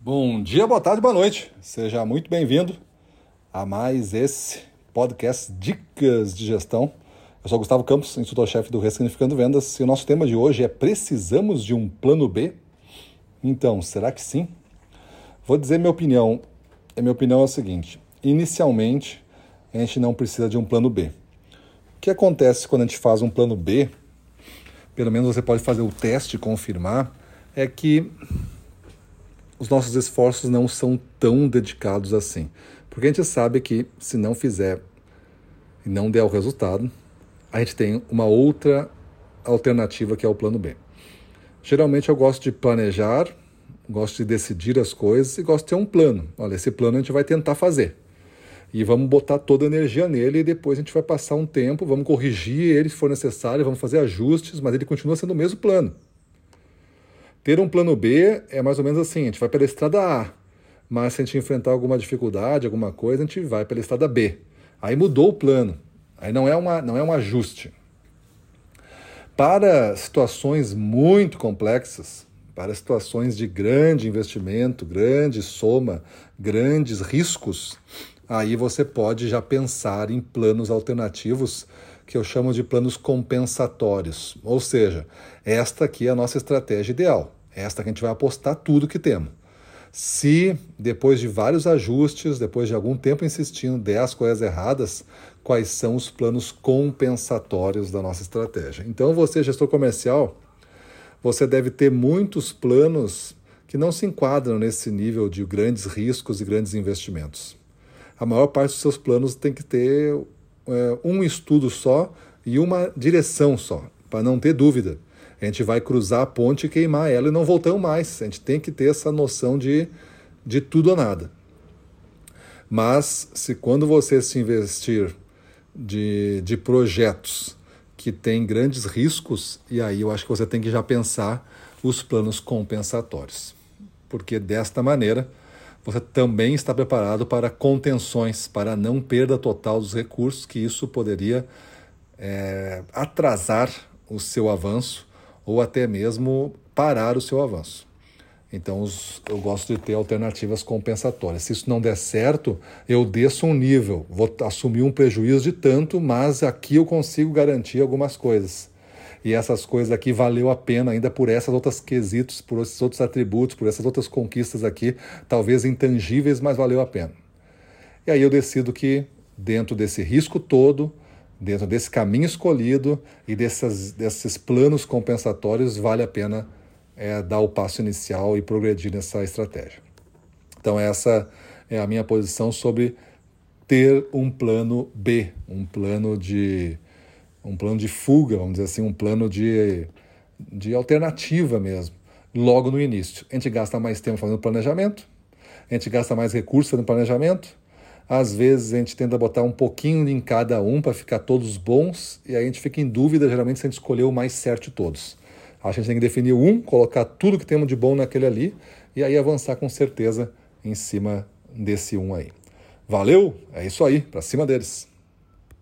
Bom dia, boa tarde, boa noite. Seja muito bem-vindo a mais esse podcast Dicas de Gestão. Eu sou Gustavo Campos, instrutor-chefe do Ressignificando Vendas, e o nosso tema de hoje é Precisamos de um plano B? Então, será que sim? Vou dizer minha opinião. A minha opinião é a seguinte: inicialmente, a gente não precisa de um plano B. O que acontece quando a gente faz um plano B? Pelo menos você pode fazer o teste e confirmar, é que os nossos esforços não são tão dedicados assim. Porque a gente sabe que se não fizer e não der o resultado, a gente tem uma outra alternativa que é o plano B. Geralmente eu gosto de planejar, gosto de decidir as coisas e gosto de ter um plano. Olha, esse plano a gente vai tentar fazer. E vamos botar toda a energia nele e depois a gente vai passar um tempo, vamos corrigir ele se for necessário, vamos fazer ajustes, mas ele continua sendo o mesmo plano. Ter um plano B é mais ou menos assim: a gente vai pela estrada A, mas se a gente enfrentar alguma dificuldade, alguma coisa, a gente vai pela estrada B. Aí mudou o plano. Aí não é, uma, não é um ajuste. Para situações muito complexas, para situações de grande investimento, grande soma, grandes riscos, aí você pode já pensar em planos alternativos que eu chamo de planos compensatórios. Ou seja, esta aqui é a nossa estratégia ideal. Esta que a gente vai apostar tudo que temos. Se depois de vários ajustes, depois de algum tempo insistindo, der as coisas erradas, quais são os planos compensatórios da nossa estratégia? Então, você, gestor comercial, você deve ter muitos planos que não se enquadram nesse nível de grandes riscos e grandes investimentos. A maior parte dos seus planos tem que ter é, um estudo só e uma direção só, para não ter dúvida. A gente vai cruzar a ponte e queimar ela e não voltamos mais. A gente tem que ter essa noção de, de tudo ou nada. Mas se quando você se investir de, de projetos que têm grandes riscos, e aí eu acho que você tem que já pensar os planos compensatórios. Porque desta maneira você também está preparado para contenções, para não perda total dos recursos, que isso poderia é, atrasar o seu avanço ou até mesmo parar o seu avanço. Então, os, eu gosto de ter alternativas compensatórias. Se isso não der certo, eu desço um nível, vou assumir um prejuízo de tanto, mas aqui eu consigo garantir algumas coisas. E essas coisas aqui valeu a pena ainda por essas outras quesitos, por esses outros atributos, por essas outras conquistas aqui, talvez intangíveis, mas valeu a pena. E aí eu decido que, dentro desse risco todo, dentro desse caminho escolhido e dessas, desses planos compensatórios, vale a pena é, dar o passo inicial e progredir nessa estratégia. Então, essa é a minha posição sobre ter um plano B, um plano de, um plano de fuga, vamos dizer assim, um plano de, de alternativa mesmo, logo no início. A gente gasta mais tempo fazendo planejamento, a gente gasta mais recursos fazendo planejamento, às vezes a gente tenta botar um pouquinho em cada um para ficar todos bons e aí a gente fica em dúvida geralmente se a gente escolheu o mais certo de todos. A gente tem que definir um, colocar tudo que temos de bom naquele ali e aí avançar com certeza em cima desse um aí. Valeu? É isso aí, para cima deles.